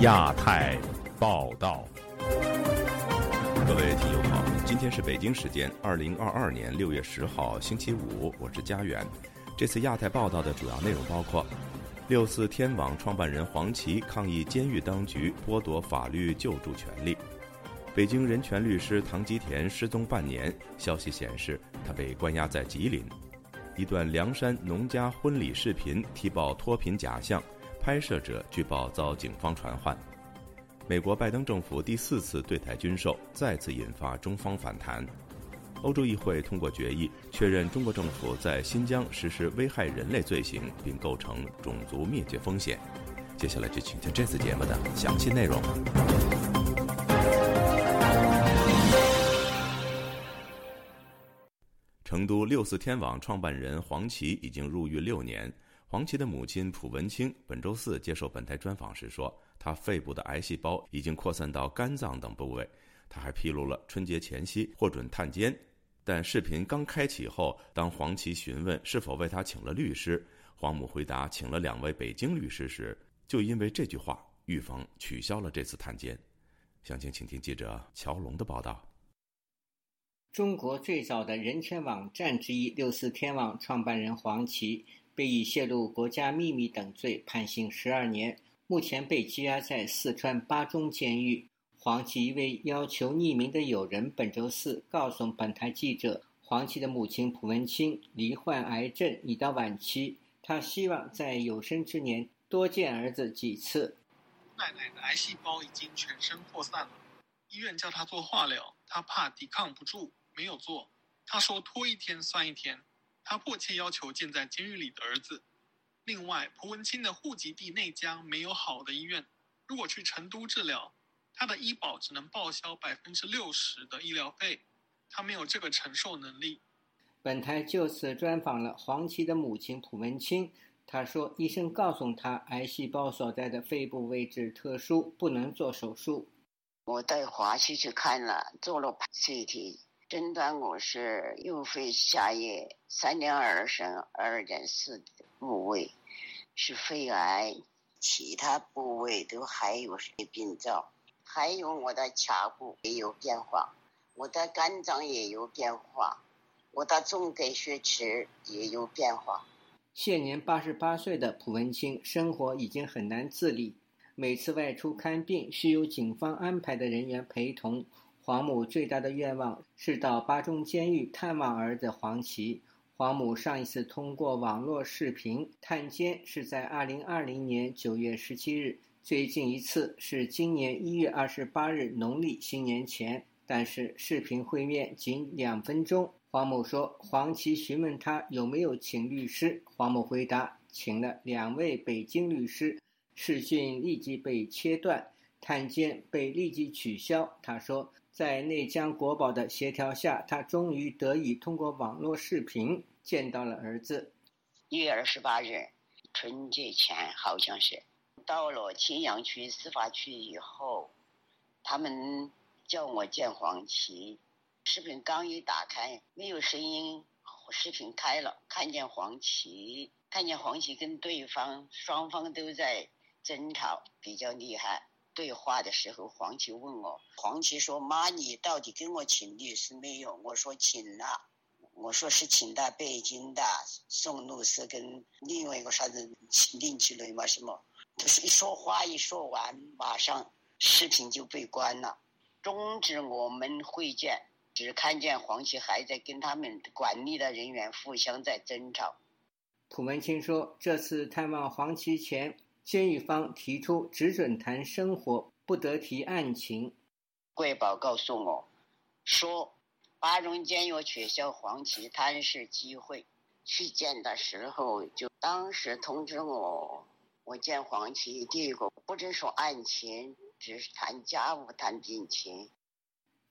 亚太报道，各位听友好，今天是北京时间二零二二年六月十号星期五，我是佳远。这次亚太报道的主要内容包括：六四天网创办人黄琦抗议监狱当局剥夺法律救助权利；北京人权律师唐吉田失踪半年，消息显示他被关押在吉林；一段凉山农家婚礼视频踢爆脱贫假象。拍摄者据报遭警方传唤。美国拜登政府第四次对台军售再次引发中方反弹。欧洲议会通过决议，确认中国政府在新疆实施危害人类罪行，并构成种族灭绝风险。接下来就请听这次节目的详细内容。成都六四天网创办人黄琦已经入狱六年。黄琦的母亲蒲文清本周四接受本台专访时说，他肺部的癌细胞已经扩散到肝脏等部位。他还披露了春节前夕获准探监，但视频刚开启后，当黄琦询问是否为他请了律师，黄母回答请了两位北京律师时，就因为这句话，狱方取消了这次探监。详情，请听记者乔龙的报道。中国最早的人权网站之一六四天网创办人黄琦。被以泄露国家秘密等罪判刑十二年，目前被羁押在四川巴中监狱。黄琦一位要求匿名的友人本周四告诉本台记者，黄琦的母亲蒲文清罹患癌症，已到晚期。他希望在有生之年多见儿子几次。奶奶的癌细胞已经全身扩散了，医院叫他做化疗，他怕抵抗不住，没有做。他说拖一天算一天。他迫切要求建在监狱里的儿子。另外，蒲文清的户籍地内江没有好的医院，如果去成都治疗，他的医保只能报销百分之六十的医疗费，他没有这个承受能力。本台就此专访了黄琦的母亲蒲文清，她说，医生告诉她，癌细胞所在的肺部位置特殊，不能做手术。我带华西去看了，做了 CT。诊断我是右肺下叶三点二升二点四部位是肺癌，其他部位都还有些病灶，还有我的髂骨也有变化，我的肝脏也有变化，我的总给血池也有变化。现年八十八岁的蒲文清生活已经很难自理，每次外出看病需由警方安排的人员陪同。黄母最大的愿望是到巴中监狱探望儿子黄琦。黄母上一次通过网络视频探监是在2020年9月17日，最近一次是今年1月28日农历新年前，但是视频会面仅两分钟。黄某说，黄琦询问他有没有请律师，黄某回答请了两位北京律师，视讯立即被切断，探监被立即取消。他说。在内江国宝的协调下，他终于得以通过网络视频见到了儿子。一月二十八日，春节前好像是到了青羊区司法区以后，他们叫我见黄琦。视频刚一打开，没有声音，视频开了，看见黄琦，看见黄琦跟对方双方都在争吵，比较厉害。对话的时候，黄琦问我：“黄琦说，妈，你到底跟我请律师没有？”我说：“请了。”我说：“是请的北京的宋律师跟另外一个啥子林奇雷嘛什么。”就是一说话一说完，马上视频就被关了，终止我们会见。只看见黄琦还在跟他们管理的人员互相在争吵。蒲文清说：“这次探望黄琦前。”监狱方提出只准谈生活，不得提案情。贵宝告诉我，说八中监狱取消黄旗探视机会。去见的时候，就当时通知我，我见黄旗第一个不准说案情，只是谈家务、谈病情。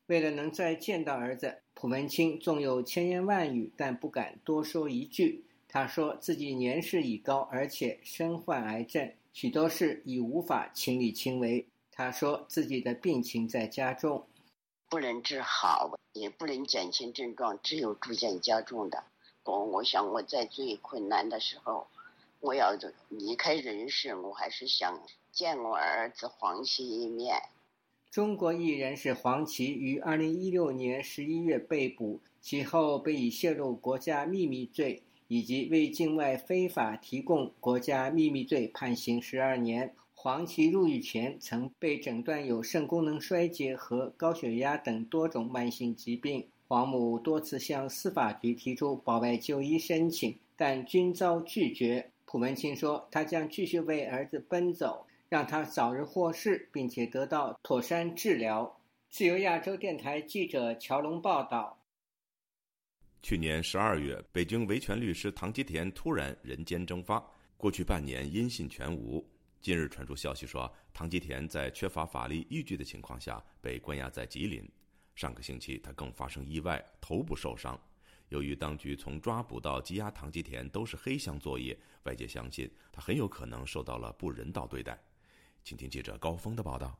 为了能再见到儿子，蒲文清纵有千言万语，但不敢多说一句。他说自己年事已高，而且身患癌症。许多事已无法亲力亲为。他说自己的病情在加重，不能治好，也不能减轻症状，只有逐渐加重的。我我想我在最困难的时候，我要离开人世，我还是想见我儿子黄奇一面。中国艺人是黄奇，于二零一六年十一月被捕，其后被以泄露国家秘密罪以及为境外非法提供国家秘密罪判刑十二年。黄奇入狱前曾被诊断有肾功能衰竭和高血压等多种慢性疾病。黄母多次向司法局提出保外就医申请，但均遭拒绝。蒲文清说：“他将继续为儿子奔走。”让他早日获释，并且得到妥善治疗。自由亚洲电台记者乔龙报道。去年十二月，北京维权律师唐吉田突然人间蒸发，过去半年音信全无。近日传出消息说，唐吉田在缺乏法律依据的情况下被关押在吉林。上个星期，他更发生意外，头部受伤。由于当局从抓捕到羁押唐吉田都是黑箱作业，外界相信他很有可能受到了不人道对待。请听记者高峰的报道。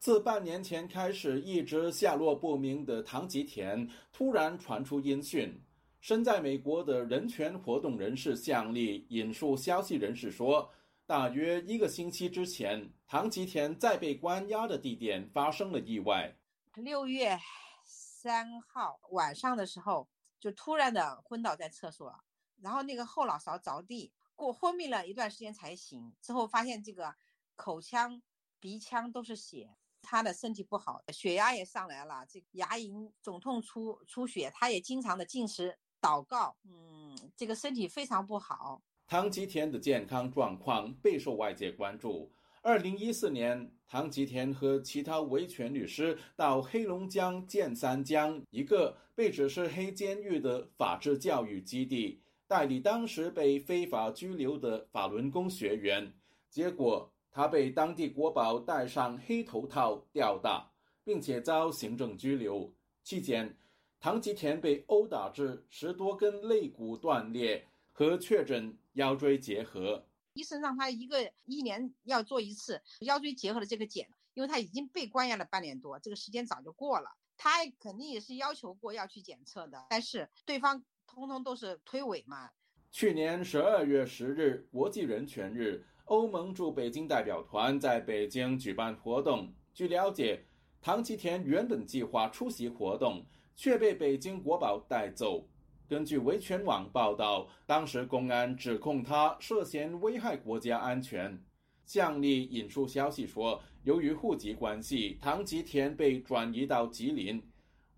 自半年前开始一直下落不明的唐吉田，突然传出音讯。身在美国的人权活动人士向丽引述消息人士说，大约一个星期之前，唐吉田在被关押的地点发生了意外。六月三号晚上的时候，就突然的昏倒在厕所，然后那个后脑勺着地，过昏迷了一段时间才醒。之后发现这个。口腔、鼻腔都是血，他的身体不好，血压也上来了，这牙龈肿痛出出血，他也经常的进食、祷告，嗯，这个身体非常不好。唐吉田的健康状况备受外界关注。二零一四年，唐吉田和其他维权律师到黑龙江建三江一个被指是黑监狱的法治教育基地，代理当时被非法拘留的法轮功学员，结果。他被当地国宝戴上黑头套吊打，并且遭行政拘留。期间，唐吉田被殴打至十多根肋骨断裂，和确诊腰椎结核。医生让他一个一年要做一次腰椎结核的这个检，因为他已经被关押了半年多，这个时间早就过了。他肯定也是要求过要去检测的，但是对方通通都是推诿嘛。去年十二月十日，国际人权日。欧盟驻北京代表团在北京举办活动。据了解，唐吉田原本计划出席活动，却被北京国宝带走。根据维权网报道，当时公安指控他涉嫌危害国家安全。向丽引述消息说，由于户籍关系，唐吉田被转移到吉林。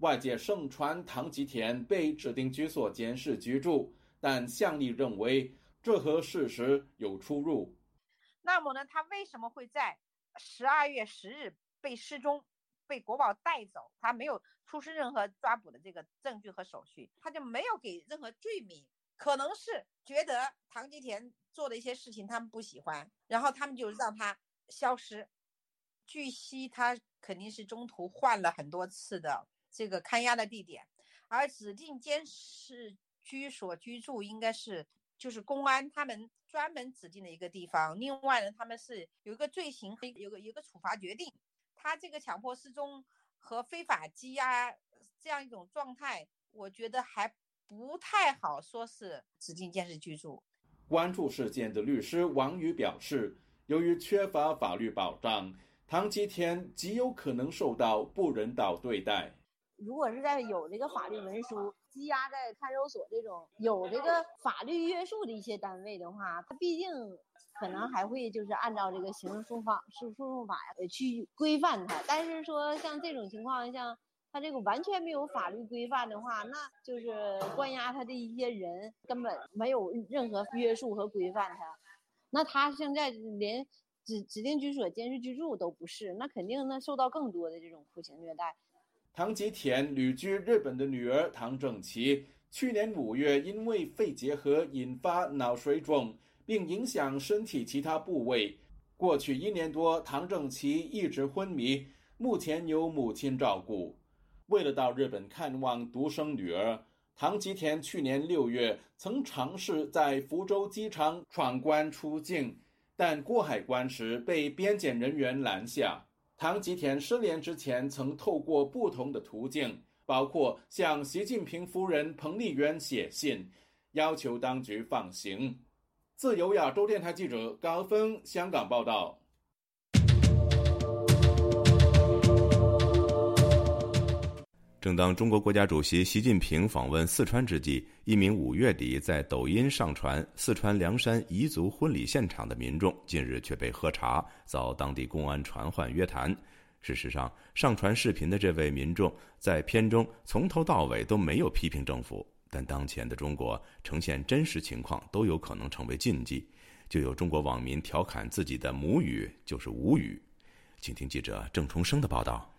外界盛传唐吉田被指定居所监视居住，但向丽认为这和事实有出入。那么呢，他为什么会在十二月十日被失踪，被国宝带走？他没有出示任何抓捕的这个证据和手续，他就没有给任何罪名。可能是觉得唐吉田做的一些事情他们不喜欢，然后他们就让他消失。据悉，他肯定是中途换了很多次的这个看押的地点，而指定监视居所居住应该是。就是公安他们专门指定的一个地方。另外呢，他们是有一个罪行，有个有个处罚决定。他这个强迫失踪和非法羁押这样一种状态，我觉得还不太好说是指定监视居住。关注事件的律师王宇表示，由于缺乏法律保障，唐吉田极有可能受到不人道对待。如果是在有这个法律文书。羁押在看守所这种有这个法律约束的一些单位的话，他毕竟可能还会就是按照这个刑事诉讼诉诉讼法呀去规范他。但是说像这种情况，像他这个完全没有法律规范的话，那就是关押他的一些人根本没有任何约束和规范他。那他现在连指指定居所监视居住都不是，那肯定那受到更多的这种酷刑虐待。唐吉田旅居日本的女儿唐正琪，去年五月因为肺结核引发脑水肿，并影响身体其他部位。过去一年多，唐正琪一直昏迷，目前由母亲照顾。为了到日本看望独生女儿，唐吉田去年六月曾尝试在福州机场闯关出境，但过海关时被边检人员拦下。唐吉田失联之前，曾透过不同的途径，包。括向习近平夫人彭丽媛写信，要求当局放行。自由亚洲电台记者高峰香港报道。正当中国国家主席习近平访问四川之际，一名五月底在抖音上传四川凉山彝族婚礼现场的民众，近日却被喝茶，遭当地公安传唤约谈。事实上，上传视频的这位民众在片中从头到尾都没有批评政府，但当前的中国呈现真实情况都有可能成为禁忌。就有中国网民调侃自己的母语就是无语。请听记者郑重生的报道。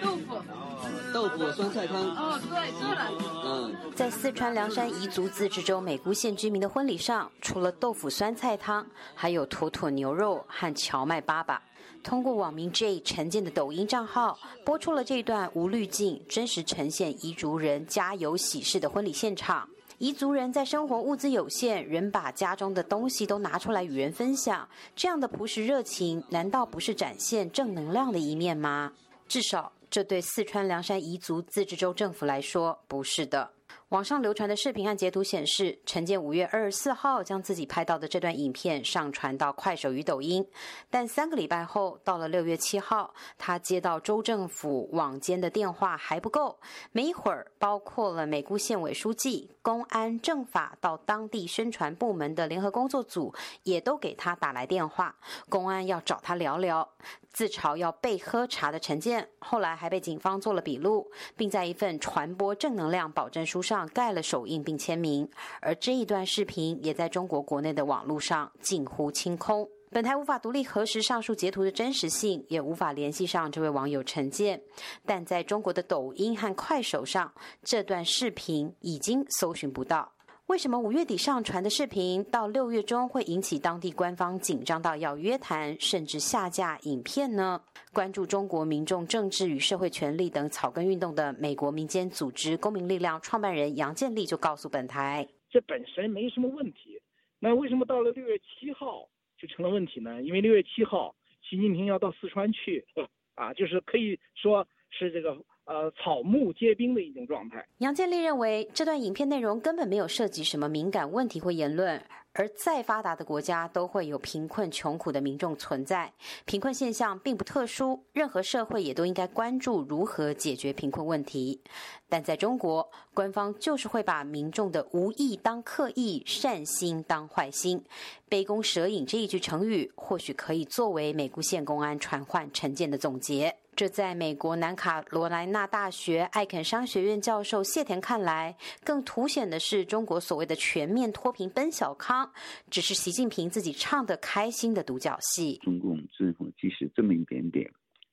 豆腐。豆腐酸菜汤。哦，对，对了。嗯，在四川凉山彝族自治州美姑县居民的婚礼上，除了豆腐酸菜汤，还有妥妥牛肉和荞麦粑粑。通过网民 J 陈建的抖音账号播出了这段无滤镜、真实呈现彝族人家有喜事的婚礼现场。彝族人在生活物资有限，仍把家中的东西都拿出来与人分享，这样的朴实热情，难道不是展现正能量的一面吗？至少。这对四川凉山彝族自治州政府来说不是的。网上流传的视频和截图显示，陈建五月二十四号将自己拍到的这段影片上传到快手与抖音，但三个礼拜后，到了六月七号，他接到州政府网监的电话还不够，没一会儿，包括了美姑县委书记、公安、政法到当地宣传部门的联合工作组也都给他打来电话，公安要找他聊聊。自嘲要被喝茶的陈建，后来还被警方做了笔录，并在一份传播正能量保证书上盖了手印并签名。而这一段视频也在中国国内的网络上近乎清空。本台无法独立核实上述截图的真实性，也无法联系上这位网友陈建。但在中国的抖音和快手上，这段视频已经搜寻不到。为什么五月底上传的视频到六月中会引起当地官方紧张到要约谈甚至下架影片呢？关注中国民众政治与社会权利等草根运动的美国民间组织公民力量创办人杨建立就告诉本台：“这本身没什么问题，那为什么到了六月七号就成了问题呢？因为六月七号习近平要到四川去，啊，就是可以说是这个。”呃，草木皆兵的一种状态。杨建立认为，这段影片内容根本没有涉及什么敏感问题或言论。而再发达的国家都会有贫困穷苦的民众存在，贫困现象并不特殊，任何社会也都应该关注如何解决贫困问题。但在中国，官方就是会把民众的无意当刻意，善心当坏心。杯弓蛇影这一句成语，或许可以作为美国县公安传唤陈建的总结。这在美国南卡罗来纳大学艾肯商学院教授谢田看来，更凸显的是中国所谓的全面脱贫奔小康。只是习近平自己唱的开心的独角戏。中共政府即使这么一点点，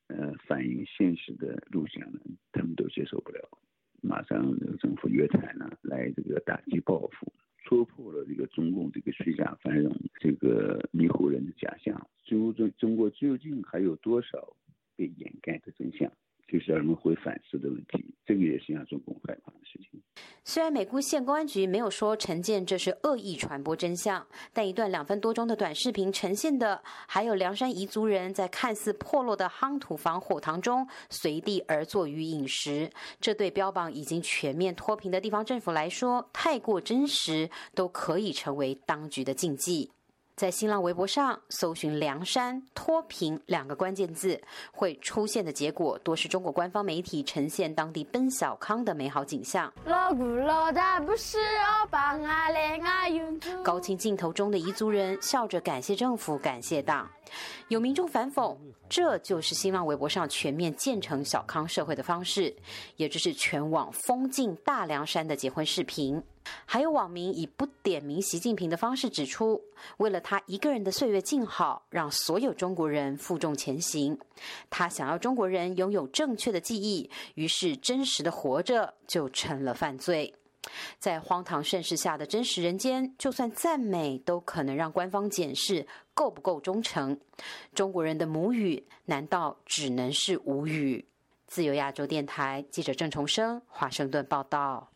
呃，反映现实的路线呢，他们都接受不了，马上政府约谈呢，来这个打击报复，戳破了这个中共这个虚假繁荣、这个迷糊人的假象。中中中国究竟还有多少被掩盖的真相？就是人们会反思的问题，这个也是让中共害怕的事情。虽然美姑县公安局没有说陈建这是恶意传播真相，但一段两分多钟的短视频呈现的，还有凉山彝族人在看似破落的夯土房火塘中随地而坐与饮食，这对标榜已经全面脱贫的地方政府来说，太过真实，都可以成为当局的禁忌。在新浪微博上搜寻“梁山脱贫”两个关键字，会出现的结果多是中国官方媒体呈现当地奔小康的美好景象。高清镜头中的彝族人笑着感谢政府、感谢党。有民众反讽，这就是新浪微博上全面建成小康社会的方式，也就是全网封禁大凉山的结婚视频。还有网民以不点名习近平的方式指出，为了他一个人的岁月静好，让所有中国人负重前行。他想要中国人拥有正确的记忆，于是真实的活着就成了犯罪。在荒唐盛世下的真实人间，就算赞美，都可能让官方检视够不够忠诚。中国人的母语难道只能是无语？自由亚洲电台记者郑重生华盛顿报道。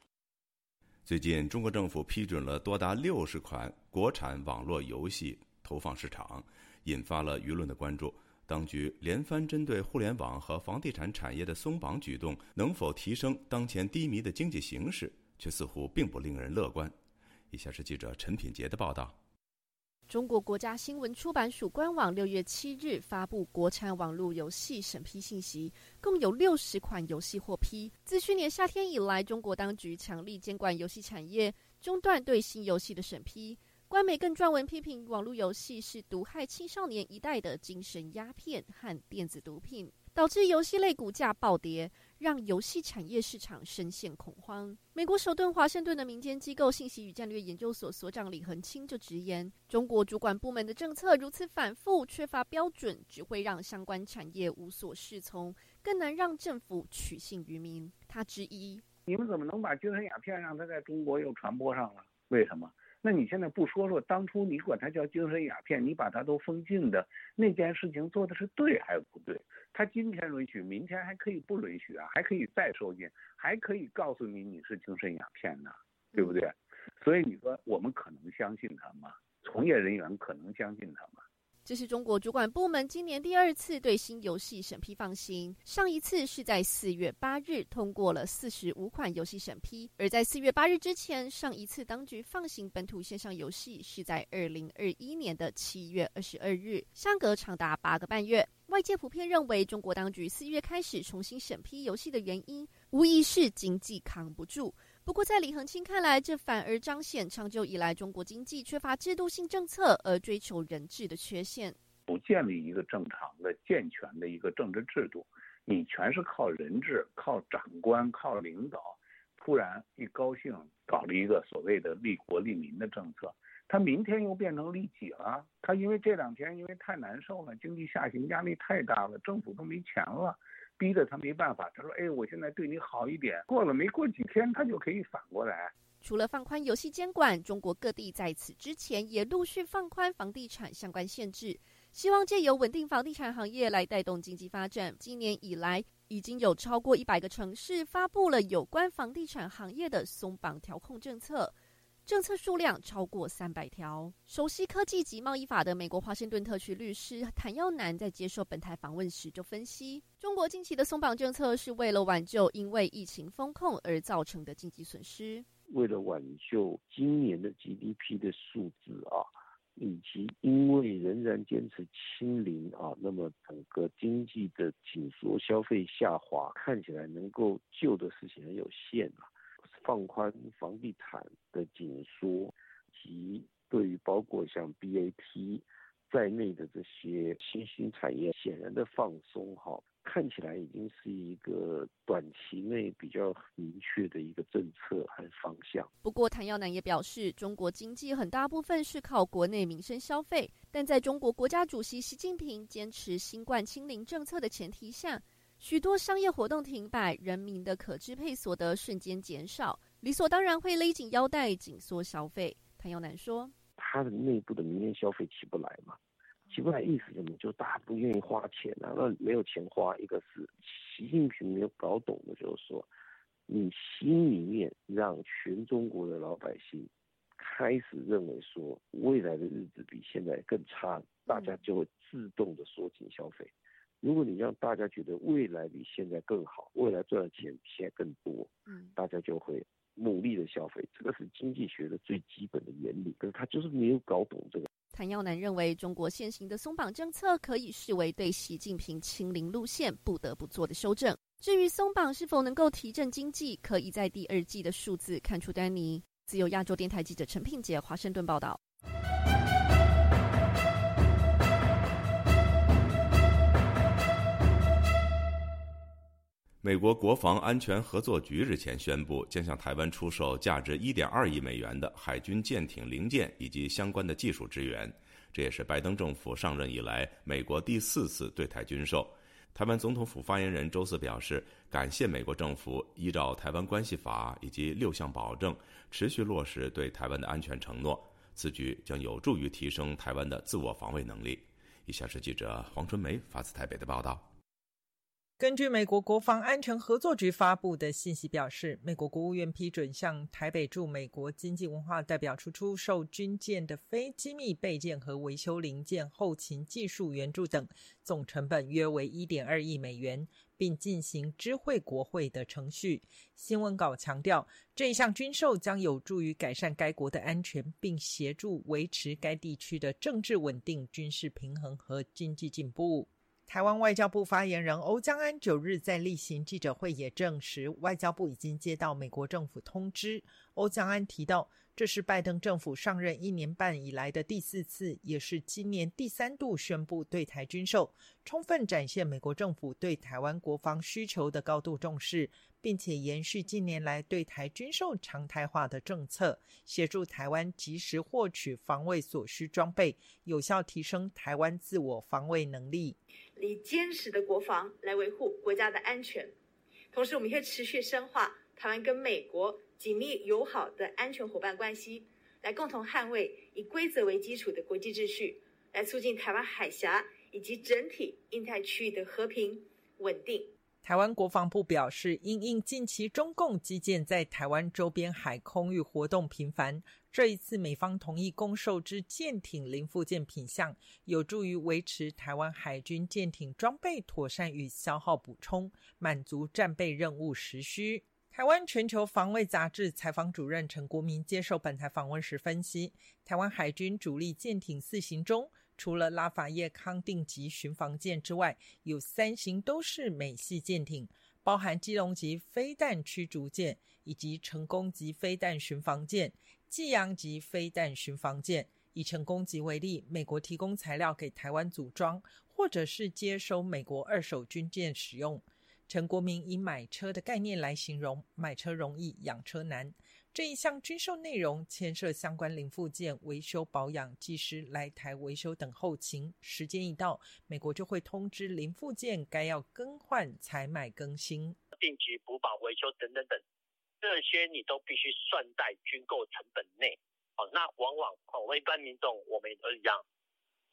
最近，中国政府批准了多达六十款国产网络游戏投放市场，引发了舆论的关注。当局连番针对互联网和房地产产业的松绑举动，能否提升当前低迷的经济形势，却似乎并不令人乐观。以下是记者陈品杰的报道。中国国家新闻出版署官网六月七日发布国产网络游戏审批信息，共有六十款游戏获批。自去年夏天以来，中国当局强力监管游戏产业，中断对新游戏的审批。官媒更撰文批评网络游戏是毒害青少年一代的精神鸦片和电子毒品，导致游戏类股价暴跌。让游戏产业市场深陷恐慌。美国首顿华盛顿的民间机构信息与战略研究所所长李恒清就直言：“中国主管部门的政策如此反复，缺乏标准，只会让相关产业无所适从，更难让政府取信于民。”他质疑：“你们怎么能把精神鸦片让它在中国又传播上了？为什么？”那你现在不说说当初你管它叫精神鸦片，你把它都封禁的那件事情做的是对还是不对？他今天允许，明天还可以不允许啊，还可以再收紧，还可以告诉你你是精神鸦片呢，对不对？所以你说我们可能相信他吗？从业人员可能相信他吗？这是中国主管部门今年第二次对新游戏审批放行，上一次是在四月八日通过了四十五款游戏审批，而在四月八日之前，上一次当局放行本土线上游戏是在二零二一年的七月二十二日，相隔长达八个半月。外界普遍认为，中国当局四月开始重新审批游戏的原因，无疑是经济扛不住。不过，在李恒清看来，这反而彰显长久以来中国经济缺乏制度性政策而追求人治的缺陷。不建立一个正常的、健全的一个政治制度，你全是靠人治、靠长官、靠领导，突然一高兴搞了一个所谓的利国利民的政策，他明天又变成利己了。他因为这两天因为太难受了，经济下行压力太大了，政府都没钱了。逼得他没办法，他说：“哎，我现在对你好一点，过了没过几天，他就可以反过来。”除了放宽游戏监管，中国各地在此之前也陆续放宽房地产相关限制，希望借由稳定房地产行业来带动经济发展。今年以来，已经有超过一百个城市发布了有关房地产行业的松绑调控政策。政策数量超过三百条。熟悉科技及贸易法的美国华盛顿特区律师谭耀南在接受本台访问时就分析，中国近期的松绑政策是为了挽救因为疫情封控而造成的经济损失。为了挽救今年的 GDP 的数字啊，以及因为仍然坚持清零啊，那么整个经济的紧缩、消费下滑，看起来能够救的事情很有限啊。放宽房地产的紧缩，及对于包括像 BAT 在内的这些新兴产业，显然的放松哈，看起来已经是一个短期内比较明确的一个政策和方向。不过，谭耀南也表示，中国经济很大部分是靠国内民生消费，但在中国国家主席习近平坚持新冠清零政策的前提下。许多商业活动停摆，人民的可支配所得瞬间减少，理所当然会勒紧腰带，紧缩消费。谭耀南说：“他的内部的民间消费起不来嘛，起不来意思什么？就大家不愿意花钱啊，那没有钱花。一个是习近平没有搞懂的，就是说，你心里面让全中国的老百姓开始认为说，未来的日子比现在更差，大家就会自动的缩紧消费。”如果你让大家觉得未来比现在更好，未来赚的钱比现在更多，嗯，大家就会努力的消费，这个是经济学的最基本的原理。可是他就是没有搞懂这个。谭耀南认为，中国现行的松绑政策可以视为对习近平清零路线不得不做的修正。至于松绑是否能够提振经济，可以在第二季的数字看出端倪。自由亚洲电台记者陈品杰华盛顿报道。美国国防安全合作局日前宣布，将向台湾出售价值1.2亿美元的海军舰艇零件以及相关的技术支援。这也是拜登政府上任以来美国第四次对台军售。台湾总统府发言人周四表示，感谢美国政府依照《台湾关系法》以及六项保证，持续落实对台湾的安全承诺。此举将有助于提升台湾的自我防卫能力。以下是记者黄春梅发自台北的报道。根据美国国防安全合作局发布的信息表示，美国国务院批准向台北驻美国经济文化代表处出售军舰的非机密备件和维修零件、后勤技术援助等，总成本约为一点二亿美元，并进行知会国会的程序。新闻稿强调，这一项军售将有助于改善该国的安全，并协助维持该地区的政治稳定、军事平衡和经济进步。台湾外交部发言人欧江安九日在例行记者会也证实，外交部已经接到美国政府通知。欧江安提到，这是拜登政府上任一年半以来的第四次，也是今年第三度宣布对台军售，充分展现美国政府对台湾国防需求的高度重视。并且延续近年来对台军售常态化的政策，协助台湾及时获取防卫所需装备，有效提升台湾自我防卫能力，以坚实的国防来维护国家的安全。同时，我们会持续深化台湾跟美国紧密友好的安全伙伴关系，来共同捍卫以规则为基础的国际秩序，来促进台湾海峡以及整体印太区域的和平稳定。台湾国防部表示，因应近期中共基建在台湾周边海空域活动频繁，这一次美方同意供售之舰艇零附件品项，有助于维持台湾海军舰艇装备妥善与消耗补充，满足战备任务时需。台湾全球防卫杂志采访主任陈国民接受本台访问时分析，台湾海军主力舰艇四型中。除了拉法叶康定级巡防舰之外，有三型都是美系舰艇，包含基隆级飞弹驱逐舰以及成功级飞弹巡防舰、济阳级飞弹巡防舰。以成功级为例，美国提供材料给台湾组装，或者是接收美国二手军舰使用。陈国民以买车的概念来形容，买车容易养车难。这一项军售内容牵涉相关零附件维修保养、技师来台维修等后勤，时间一到，美国就会通知零附件该要更换、采买、更新、定期补保、维修等等等，这些你都必须算在军购成本内。哦，那往往哦一般民众我们也都一样，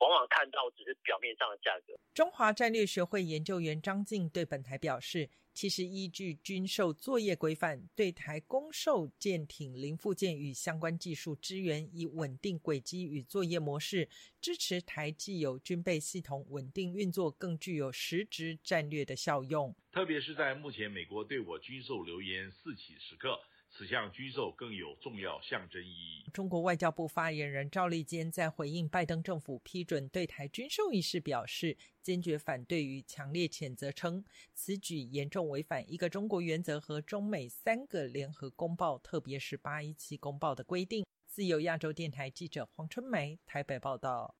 往往看到只是表面上的价格。中华战略学会研究员张静对本台表示。其实，依据军售作业规范，对台供售舰艇零附件与相关技术支援，以稳定轨迹与作业模式，支持台既有军备系统稳定运作，更具有实质战略的效用。特别是在目前美国对我军售流言四起时刻。此项军售更有重要象征意义。中国外交部发言人赵立坚在回应拜登政府批准对台军售一事表示，坚决反对与强烈谴责，称此举严重违反一个中国原则和中美三个联合公报，特别是八一七公报的规定。自由亚洲电台记者黄春梅台北报道。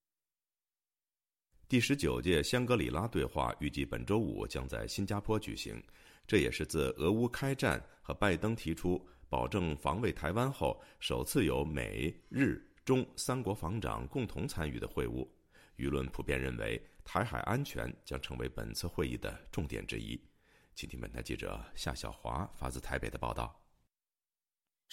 第十九届香格里拉对话预计本周五将在新加坡举行，这也是自俄乌开战和拜登提出。保证防卫台湾后，首次有美日中三国防长共同参与的会晤，舆论普遍认为台海安全将成为本次会议的重点之一。请听本台记者夏小华发自台北的报道。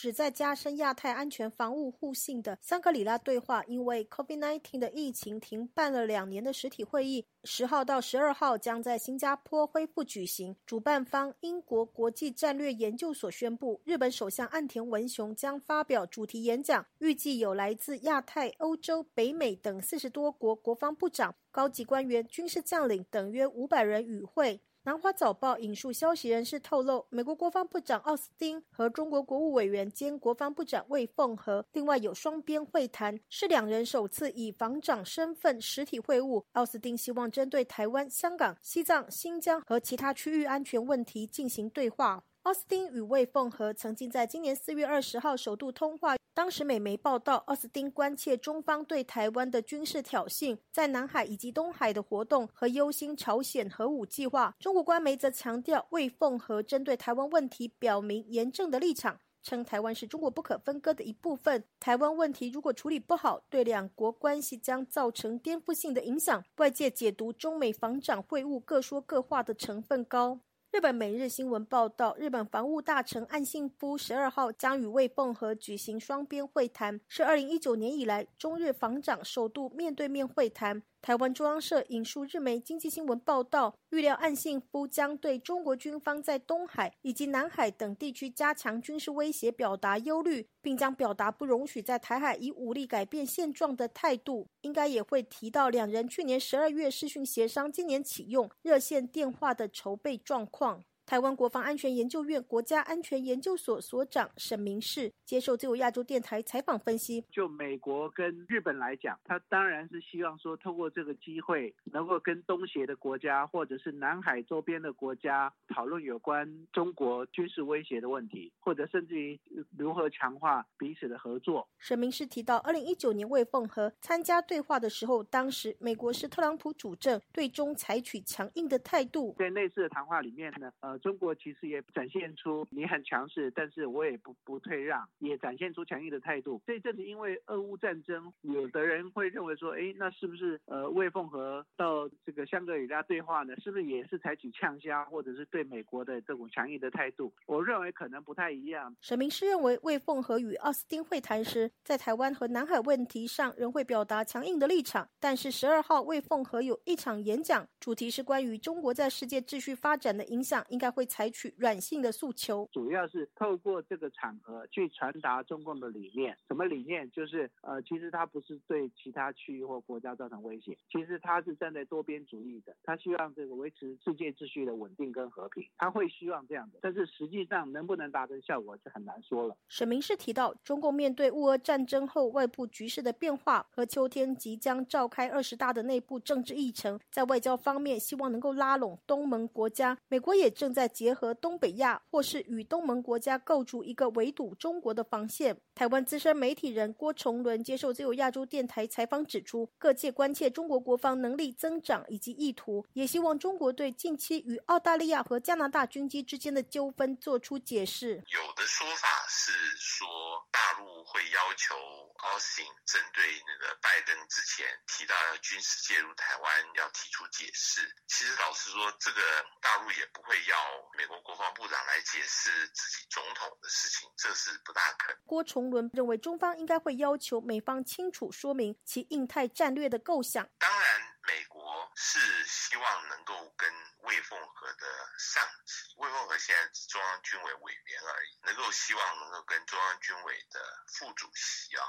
旨在加深亚太安全防务互信的香格里拉对话，因为 COVID-19 的疫情停办了两年的实体会议，十号到十二号将在新加坡恢复举行。主办方英国国际战略研究所宣布，日本首相岸田文雄将发表主题演讲，预计有来自亚太、欧洲、北美等四十多国国防部长、高级官员、军事将领等约五百人与会。南华早报引述消息人士透露，美国国防部长奥斯汀和中国国务委员兼国防部长魏凤和另外有双边会谈，是两人首次以防长身份实体会晤。奥斯汀希望针对台湾、香港、西藏、新疆和其他区域安全问题进行对话。奥斯汀与魏凤和曾经在今年四月二十号首度通话。当时美媒报道，奥斯汀关切中方对台湾的军事挑衅，在南海以及东海的活动和忧心朝鲜核武计划。中国官媒则强调，魏凤和针对台湾问题表明严正的立场，称台湾是中国不可分割的一部分。台湾问题如果处理不好，对两国关系将造成颠覆性的影响。外界解读中美防长会晤各说各话的成分高。日本每日新闻报道，日本防务大臣岸信夫十二号将与魏凤和举行双边会谈，是二零一九年以来中日防长首度面对面会谈。台湾中央社引述日媒经济新闻报道，预料岸信夫将对中国军方在东海以及南海等地区加强军事威胁表达忧虑，并将表达不容许在台海以武力改变现状的态度。应该也会提到两人去年十二月视讯协商，今年启用热线电话的筹备状况。台湾国防安全研究院国家安全研究所所长沈明世接受自由亚洲电台采访分析：就美国跟日本来讲，他当然是希望说，透过这个机会，能够跟东协的国家或者是南海周边的国家讨论有关中国军事威胁的问题，或者甚至于如何强化彼此的合作。沈明世提到，二零一九年魏凤和参加对话的时候，当时美国是特朗普主政，对中采取强硬的态度。在那次的谈话里面呢，呃。中国其实也展现出你很强势，但是我也不不退让，也展现出强硬的态度。这阵子因为俄乌战争，有的人会认为说，哎，那是不是呃魏凤和到这个香格里拉对话呢？是不是也是采取呛虾，或者是对美国的这种强硬的态度？我认为可能不太一样。沈明师认为，魏凤和与奥斯汀会谈时，在台湾和南海问题上仍会表达强硬的立场。但是十二号魏凤和有一场演讲，主题是关于中国在世界秩序发展的影响，应该。会采取软性的诉求，主要是透过这个场合去传达中共的理念。什么理念？就是呃，其实他不是对其他区域或国家造成威胁，其实他是站在多边主义的，他希望这个维持世界秩序的稳定跟和平，他会希望这样的。但是实际上能不能达成效果是很难说了。沈明是提到，中共面对乌俄战争后外部局势的变化和秋天即将召开二十大的内部政治议程，在外交方面希望能够拉拢东盟国家，美国也正在。在结合东北亚，或是与东盟国家构筑一个围堵中国的防线。台湾资深媒体人郭崇伦接受自由亚洲电台采访指出，各界关切中国国防能力增长以及意图，也希望中国对近期与澳大利亚和加拿大军机之间的纠纷做出解释。有的说法是说，大陆会要求奥斯汀针对那个拜登之前提到要军事介入台湾，要提出解释。其实老实说，这个大陆也不会要。美国国防部长来解释自己总统的事情，这是不大可能。郭崇伦认为，中方应该会要求美方清楚说明其印太战略的构想。当然，美国是希望能够跟魏凤和的上级，魏凤和现在是中央军委委员而已，能够希望能够跟中央军委的副主席啊，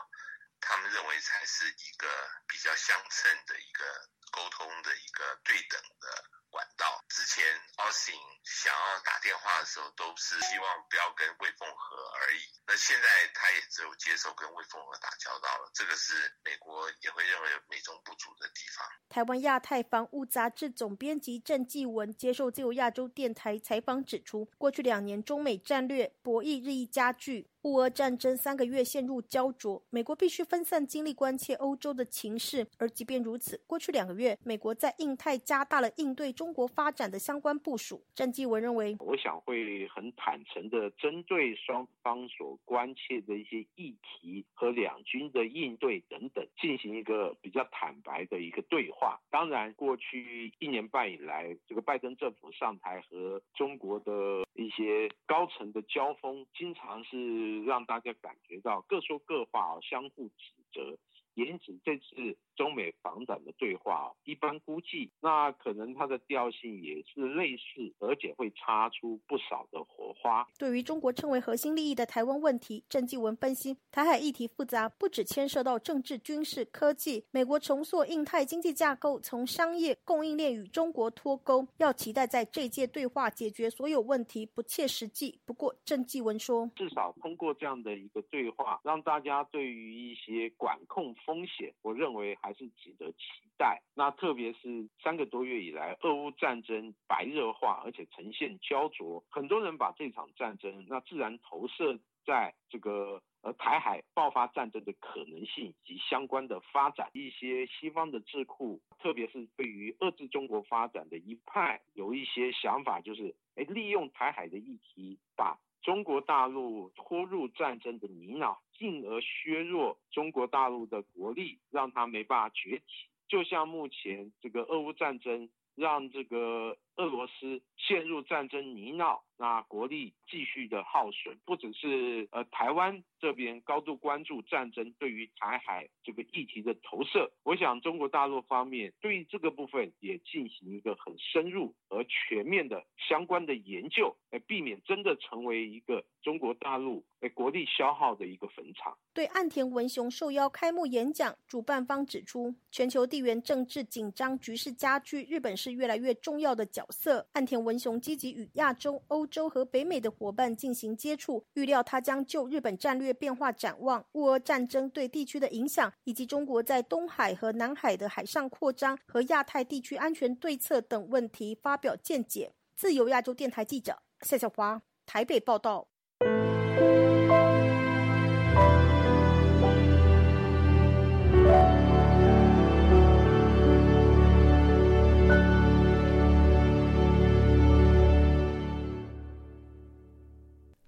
他们认为才是一个比较相称的一个沟通的一个对等的。管道之前，奥斯汀想要打电话的时候，都是希望不要跟魏凤和而已。那现在他也只有接受跟魏凤和打交道了，这个是美国也会认为美中不足的地方。台湾亚太防务杂志总编辑郑继文接受自由亚洲电台采访指出，过去两年中美战略博弈日益加剧。乌俄战争三个月陷入焦灼，美国必须分散精力关切欧洲的情势。而即便如此，过去两个月，美国在印太加大了应对中国发展的相关部署。郑继文认为，我想会很坦诚的针对双方所关切的一些议题和两军的应对等等，进行一个比较坦白的一个对话。当然，过去一年半以来，这个拜登政府上台和中国的一些高层的交锋，经常是。让大家感觉到各说各话，相互指责。因此，这次中美防长的对话，一般估计，那可能它的调性也是类似，而且会擦出不少的火花。对于中国称为核心利益的台湾问题，郑继文分析，台海议题复杂，不只牵涉到政治、军事、科技。美国重塑印太经济架构，从商业供应链与中国脱钩，要期待在这届对话解决所有问题，不切实际。不过，郑继文说，至少通过这样的一个对话，让大家对于一些管控。风险，我认为还还是值得期待。那特别是三个多月以来，俄乌战争白热化，而且呈现焦灼，很多人把这场战争，那自然投射在这个呃台海爆发战争的可能性及相关的发展。一些西方的智库，特别是对于遏制中国发展的一派，有一些想法，就是哎，利用台海的议题，把中国大陆拖入战争的泥淖。进而削弱中国大陆的国力，让它没办法崛起。就像目前这个俄乌战争，让这个俄罗斯陷入战争泥淖，那国力继续的耗损，不只是呃台湾这边高度关注战争对于台海这个议题的投射，我想中国大陆方面对于这个部分也进行一个很深入而全面的相关的研究，来避免真的成为一个中国大陆诶国力消耗的一个坟场。对岸田文雄受邀开幕演讲，主办方指出，全球地缘政治紧张局势加剧，日本是越来越重要的角色。岸田文雄积极与亚洲、欧洲和北美的伙伴进行接触，预料他将就日本战略变化展望、乌俄战争对地区的影响，以及中国在东海和南海的海上扩张和亚太地区安全对策等问题发表见解。自由亚洲电台记者夏小华台北报道。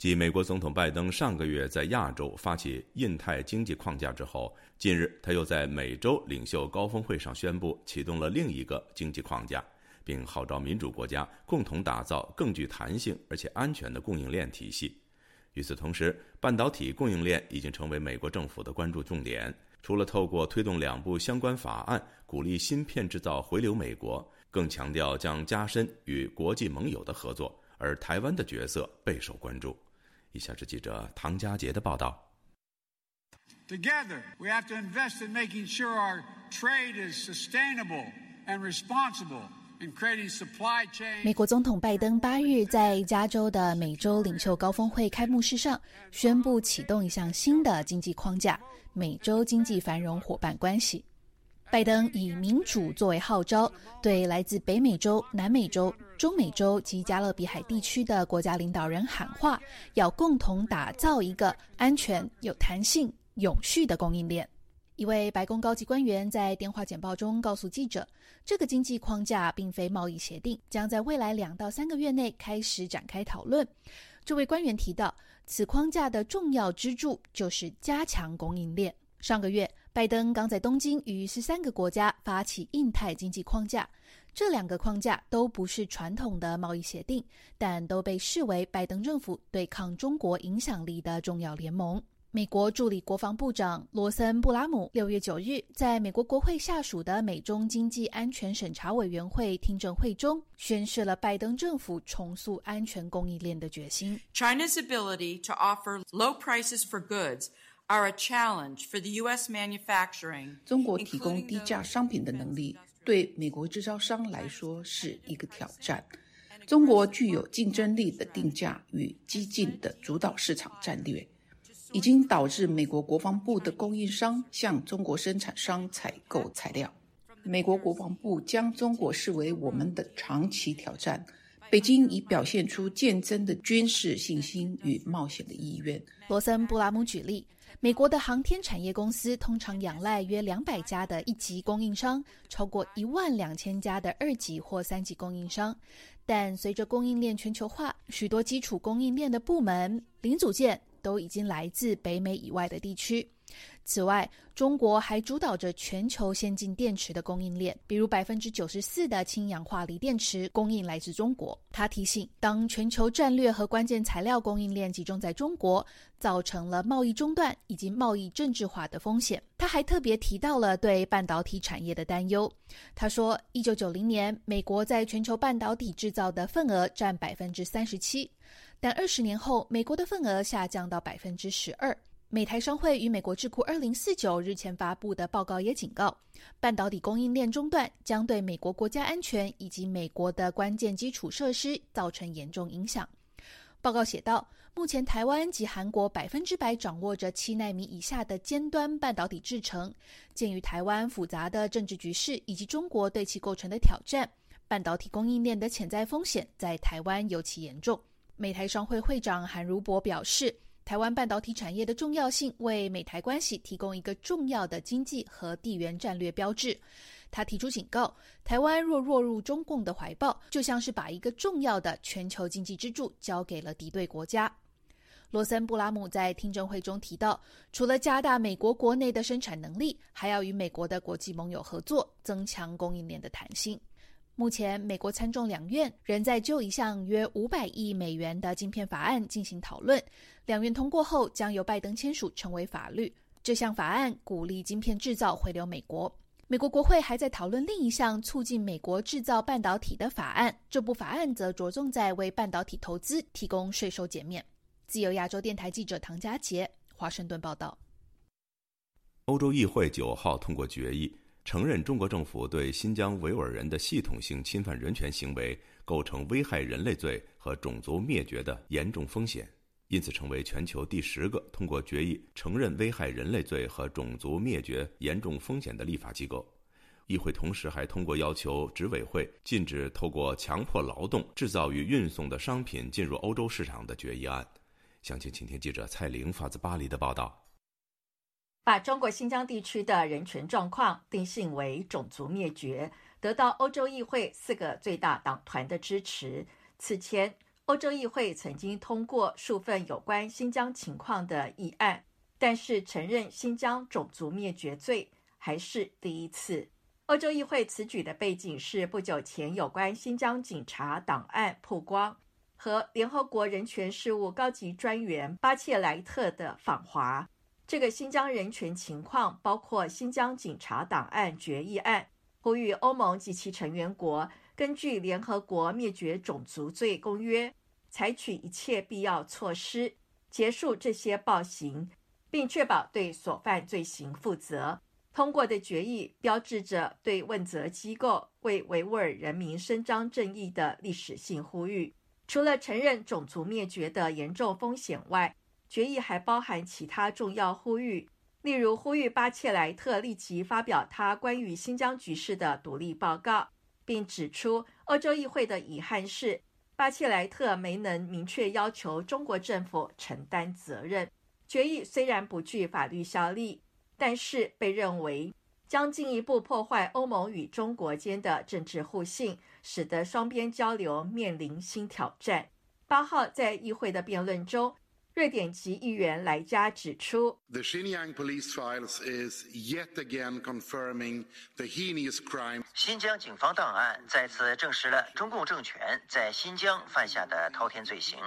继美国总统拜登上个月在亚洲发起印太经济框架之后，近日他又在美洲领袖高峰会上宣布启动了另一个经济框架，并号召民主国家共同打造更具弹性而且安全的供应链体系。与此同时，半导体供应链已经成为美国政府的关注重点。除了透过推动两部相关法案，鼓励芯片制造回流美国，更强调将加深与国际盟友的合作，而台湾的角色备受关注。以下是记者唐佳杰的报道。Together, we have to invest in making sure our trade is sustainable and responsible in creating supply chain. 美国总统拜登八日在加州的美洲领袖高峰会开幕式上宣布启动一项新的经济框架——美洲经济繁荣伙伴关系。拜登以民主作为号召，对来自北美洲、南美洲、中美洲及加勒比海地区的国家领导人喊话，要共同打造一个安全、有弹性、永续的供应链。一位白宫高级官员在电话简报中告诉记者，这个经济框架并非贸易协定，将在未来两到三个月内开始展开讨论。这位官员提到，此框架的重要支柱就是加强供应链。上个月。拜登刚在东京与十三个国家发起印太经济框架，这两个框架都不是传统的贸易协定，但都被视为拜登政府对抗中国影响力的重要联盟。美国助理国防部长罗森布拉姆六月九日在美国国会下属的美中经济安全审查委员会听证会中，宣示了拜登政府重塑安全供应链的决心。China's ability to offer low prices for goods. Are a challenge for the U.S. manufacturing. 中国提供低价商品的能力对美国制造商来说是一个挑战。中国具有竞争力的定价与激进的主导市场战略，已经导致美国国防部的供应商向中国生产商采购材料。美国国防部将中国视为我们的长期挑战。北京已表现出渐增的军事信心与冒险的意愿。罗森布拉姆举例。美国的航天产业公司通常仰赖约两百家的一级供应商，超过一万两千家的二级或三级供应商。但随着供应链全球化，许多基础供应链的部门零组件都已经来自北美以外的地区。此外，中国还主导着全球先进电池的供应链，比如百分之九十四的氢氧化锂电池供应来自中国。他提醒，当全球战略和关键材料供应链集中在中国，造成了贸易中断以及贸易政治化的风险。他还特别提到了对半导体产业的担忧。他说，一九九零年，美国在全球半导体制造的份额占百分之三十七，但二十年后，美国的份额下降到百分之十二。美台商会与美国智库二零四九日前发布的报告也警告，半导体供应链中断将对美国国家安全以及美国的关键基础设施造成严重影响。报告写道，目前台湾及韩国百分之百掌握着七纳米以下的尖端半导体制程。鉴于台湾复杂的政治局势以及中国对其构成的挑战，半导体供应链的潜在风险在台湾尤其严重。美台商会会长韩如博表示。台湾半导体产业的重要性为美台关系提供一个重要的经济和地缘战略标志。他提出警告：台湾若落入中共的怀抱，就像是把一个重要的全球经济支柱交给了敌对国家。罗森布拉姆在听证会中提到，除了加大美国国内的生产能力，还要与美国的国际盟友合作，增强供应链的弹性。目前，美国参众两院仍在就一项约五百亿美元的晶片法案进行讨论。两院通过后，将由拜登签署成为法律。这项法案鼓励晶片制造回流美国。美国国会还在讨论另一项促进美国制造半导体的法案，这部法案则着重在为半导体投资提供税收减免。自由亚洲电台记者唐佳杰，华盛顿报道。欧洲议会九号通过决议。承认中国政府对新疆维吾尔人的系统性侵犯人权行为构成危害人类罪和种族灭绝的严重风险，因此成为全球第十个通过决议承认危害人类罪和种族灭绝严重风险的立法机构。议会同时还通过要求执委会禁止透过强迫劳动制造与运送的商品进入欧洲市场的决议案。详情，请听记者蔡玲发自巴黎的报道。把中国新疆地区的人权状况定性为种族灭绝，得到欧洲议会四个最大党团的支持。此前，欧洲议会曾经通过数份有关新疆情况的议案，但是承认新疆种族灭绝罪还是第一次。欧洲议会此举的背景是不久前有关新疆警察档案曝光和联合国人权事务高级专员巴切莱特的访华。这个新疆人权情况包括新疆警察档案决议案，呼吁欧盟及其成员国根据联合国灭绝种族罪公约，采取一切必要措施，结束这些暴行，并确保对所犯罪行负责。通过的决议标志着对问责机构为维吾尔人民伸张正义的历史性呼吁。除了承认种族灭绝的严重风险外，决议还包含其他重要呼吁，例如呼吁巴切莱特立即发表他关于新疆局势的独立报告，并指出欧洲议会的遗憾是巴切莱特没能明确要求中国政府承担责任。决议虽然不具法律效力，但是被认为将进一步破坏欧盟与中国间的政治互信，使得双边交流面临新挑战。八号在议会的辩论中。瑞典籍议员莱加指出，新疆警方档案再次证实了中共政权在新疆犯下的滔天罪行。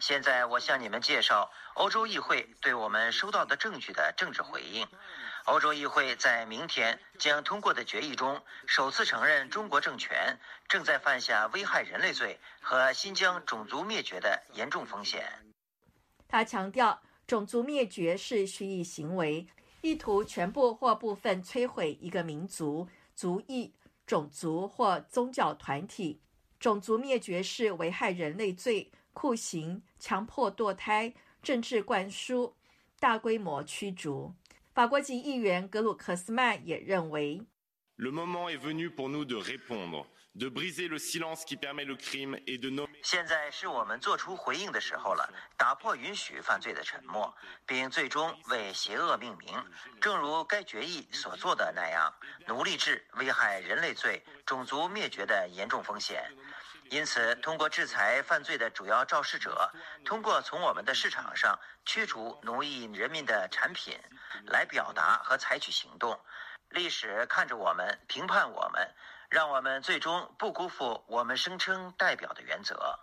现在我向你们介绍欧洲议会对我们收到的证据的政治回应。欧洲议会在明天将通过的决议中，首次承认中国政权正在犯下危害人类罪和新疆种族灭绝的严重风险。他强调，种族灭绝是蓄意行为，意图全部或部分摧毁一个民族、族裔、种族或宗教团体。种族灭绝是危害人类罪、酷刑、强迫堕胎、政治灌输、大规模驱逐。法国籍议员格鲁克斯曼也认为。现在是我们做出回应的时候了，打破允许犯罪的沉默，并最终为邪恶命名，正如该决议所做的那样，奴隶制危害人类罪、种族灭绝的严重风险。因此，通过制裁犯罪的主要肇事者，通过从我们的市场上驱逐奴役人民的产品，来表达和采取行动。历史看着我们，评判我们。让我们最终不辜负我们声称代表的原则。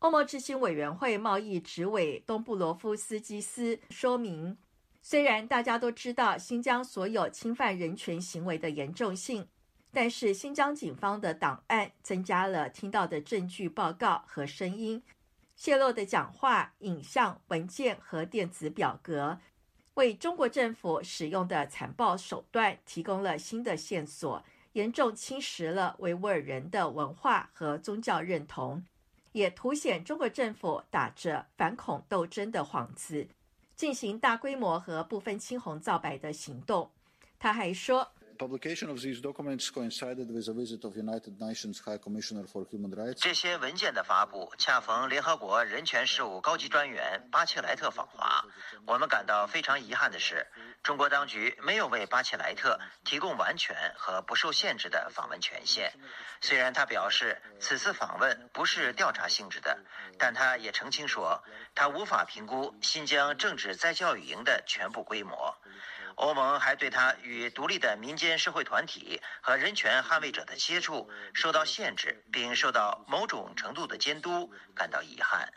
欧盟执行委员会贸易执委东布罗夫斯基斯说明，虽然大家都知道新疆所有侵犯人权行为的严重性，但是新疆警方的档案增加了听到的证据报告和声音，泄露的讲话、影像、文件和电子表格，为中国政府使用的残暴手段提供了新的线索。严重侵蚀了维吾尔人的文化和宗教认同，也凸显中国政府打着反恐斗争的幌子，进行大规模和不分青红皂白的行动。他还说。Publication of these documents coincided with a visit of united nations high commissioner for human rights. 这些文件的发布恰逢联合国人权事务高级专员巴切莱特访华。我们感到非常遗憾的是中国当局没有为巴切莱特提供完全和不受限制的访问权限。虽然他表示此次访问不是调查性质的但他也澄清说他无法评估新疆政治在教育营的全部规模。欧盟还对他与独立的民间社会团体和人权捍卫者的接触受到限制，并受到某种程度的监督感到遗憾。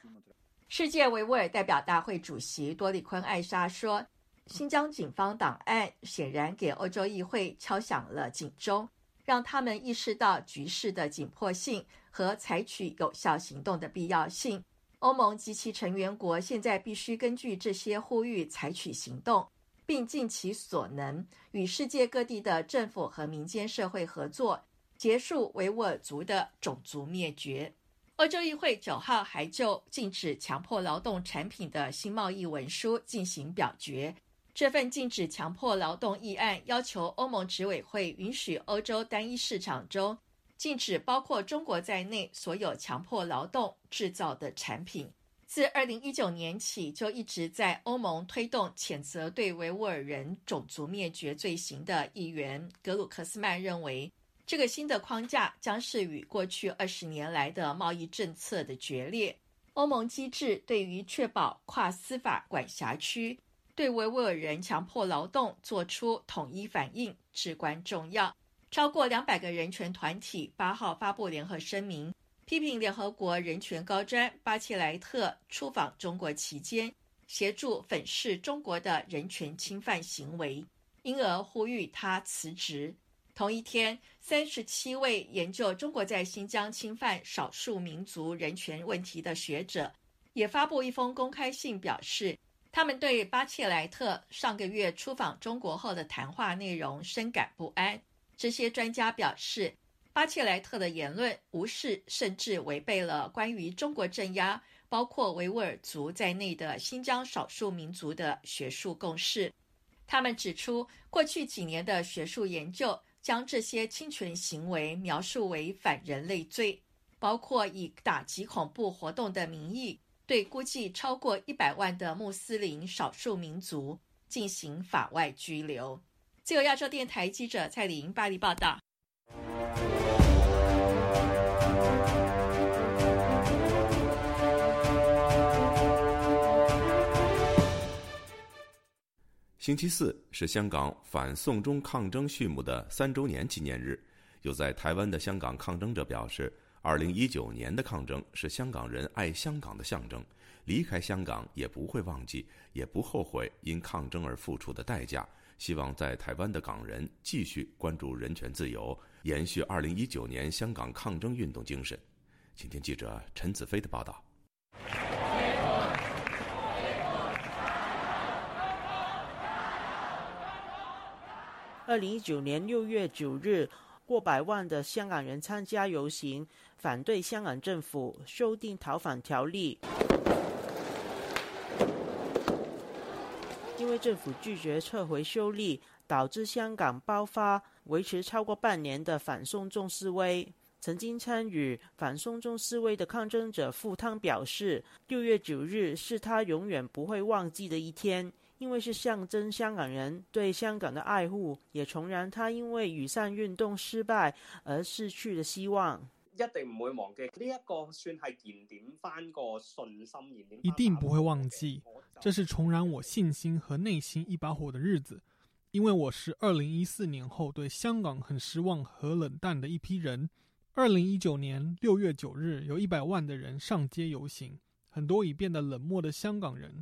世界维吾尔代表大会主席多利坤艾莎说：“新疆警方档案显然给欧洲议会敲响了警钟，让他们意识到局势的紧迫性和采取有效行动的必要性。欧盟及其成员国现在必须根据这些呼吁采取行动。”并尽其所能与世界各地的政府和民间社会合作，结束维吾尔族的种族灭绝。欧洲议会九号还就禁止强迫劳动产品的新贸易文书进行表决。这份禁止强迫劳动议案要求欧盟执委会允许欧洲单一市场中禁止包括中国在内所有强迫劳动制造的产品。自二零一九年起，就一直在欧盟推动谴责对维吾尔人种族灭绝罪行的议员格鲁克斯曼认为，这个新的框架将是与过去二十年来的贸易政策的决裂。欧盟机制对于确保跨司法管辖区对维吾尔人强迫劳动做出统一反应至关重要。超过两百个人权团体八号发布联合声明。批评联合国人权高专巴切莱特出访中国期间，协助粉饰中国的人权侵犯行为，因而呼吁他辞职。同一天，三十七位研究中国在新疆侵犯少数民族人权问题的学者，也发布一封公开信，表示他们对巴切莱特上个月出访中国后的谈话内容深感不安。这些专家表示。巴切莱特的言论无视甚至违背了关于中国镇压包括维吾尔族在内的新疆少数民族的学术共识。他们指出，过去几年的学术研究将这些侵权行为描述为反人类罪，包括以打击恐怖活动的名义对估计超过一百万的穆斯林少数民族进行法外拘留。自由亚洲电台记者蔡玲巴黎报道。星期四是香港反送中抗争序幕的三周年纪念日。有在台湾的香港抗争者表示，二零一九年的抗争是香港人爱香港的象征，离开香港也不会忘记，也不后悔因抗争而付出的代价。希望在台湾的港人继续关注人权自由，延续二零一九年香港抗争运动精神。请听记者陈子飞的报道。二零一九年六月九日，过百万的香港人参加游行，反对香港政府修订逃犯条例。因为政府拒绝撤回修例，导致香港爆发维持超过半年的反送中示威。曾经参与反送中示威的抗争者傅汤表示，六月九日是他永远不会忘记的一天。因为是象征香港人对香港的爱护，也重燃他因为雨伞运动失败而失去的希望。一定唔会忘记呢一个算系燃点翻个信心，燃点一定不会忘记，这是重燃我信心和内心一把火的日子。因为我是二零一四年后对香港很失望和冷淡的一批人。二零一九年六月九日，有一百万的人上街游行，很多已变得冷漠的香港人。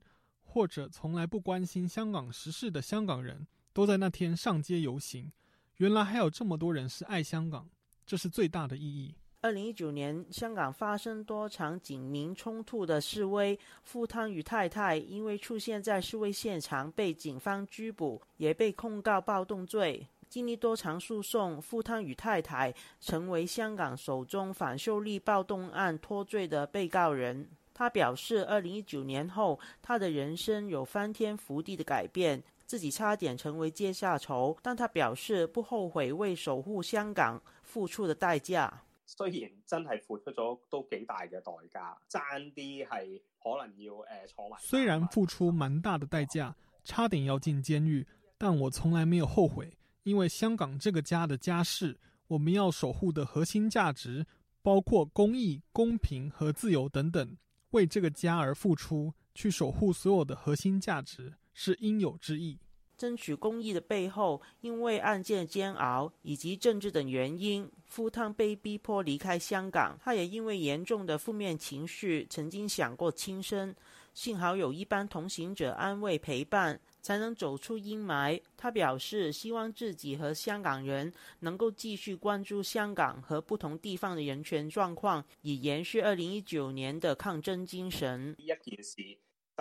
或者从来不关心香港时事的香港人都在那天上街游行。原来还有这么多人是爱香港，这是最大的意义。二零一九年，香港发生多场警民冲突的示威，傅汤与太太因为出现在示威现场被警方拘捕，也被控告暴动罪。经历多场诉讼，傅汤与太太成为香港首宗反修例暴动案脱罪的被告人。他表示，二零一九年后，他的人生有翻天覆地的改变，自己差点成为阶下囚，但他表示不后悔为守护香港付出的代价。虽然真系付出咗都几大嘅代价，争啲系可能要诶坐埋。虽然付出蛮大的代价，差点要进监狱，但我从来没有后悔，因为香港这个家的家事，我们要守护的核心价值，包括公益、公平和自由等等。为这个家而付出，去守护所有的核心价值，是应有之义。争取公益的背后，因为案件煎熬以及政治等原因，富汤被逼迫离开香港。他也因为严重的负面情绪，曾经想过轻生。幸好有一班同行者安慰陪伴，才能走出阴霾。他表示，希望自己和香港人能够继续关注香港和不同地方的人权状况，以延续二零一九年的抗争精神。呢一件事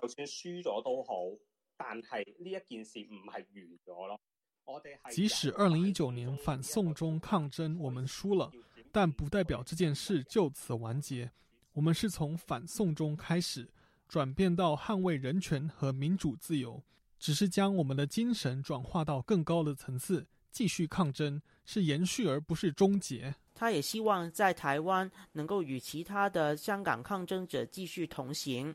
就算輸咗都好，但係呢一件事唔係完咗咯。我哋係即使二零一九年反送中抗争我们输了，但不代表这件事就此完结。我们是从反送中开始。转变到捍卫人权和民主自由，只是將我們的精神轉化到更高的層次，繼續抗爭，是延續而不是終結。他也希望在台灣能夠與其他的香港抗爭者繼續同行。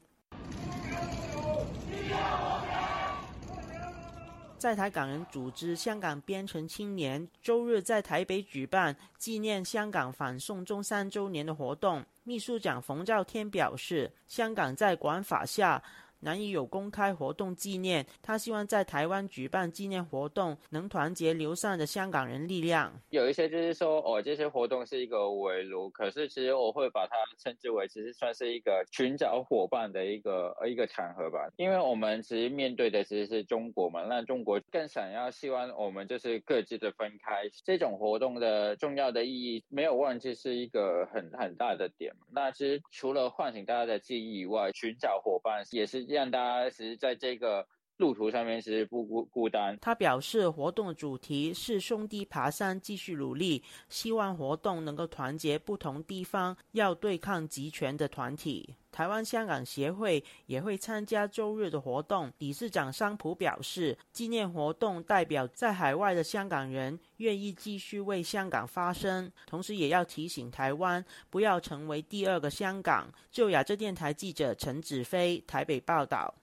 在台港人組織香港邊城青年周日在台北舉辦紀念香港反送中三週年的活動。秘書長馮兆天表示，香港在管法下，难以有公开活动纪念，他希望在台湾举办纪念活动，能团结流散的香港人力量。有一些就是说，哦，这些活动是一个围炉，可是其实我会把它称之为，其实算是一个寻找伙伴的一个一个场合吧。因为我们其实面对的其实是中国嘛，那中国更想要希望我们就是各自的分开。这种活动的重要的意义没有忘记是一个很很大的点。那其实除了唤醒大家的记忆以外，寻找伙伴也是。让大家其实在这个。路途上面是不孤孤单。他表示，活动的主题是兄弟爬山，继续努力，希望活动能够团结不同地方要对抗集权的团体。台湾香港协会也会参加周日的活动。理事长商普表示，纪念活动代表在海外的香港人愿意继续为香港发声，同时也要提醒台湾不要成为第二个香港。就亞洲电台记者陈子飞台北报道。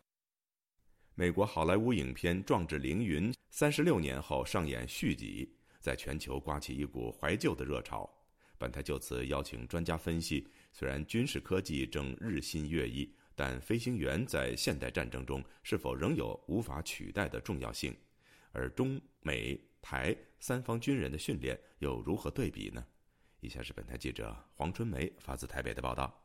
美国好莱坞影片《壮志凌云》三十六年后上演续集，在全球刮起一股怀旧的热潮。本台就此邀请专家分析：虽然军事科技正日新月异，但飞行员在现代战争中是否仍有无法取代的重要性？而中美台三方军人的训练又如何对比呢？以下是本台记者黄春梅发自台北的报道。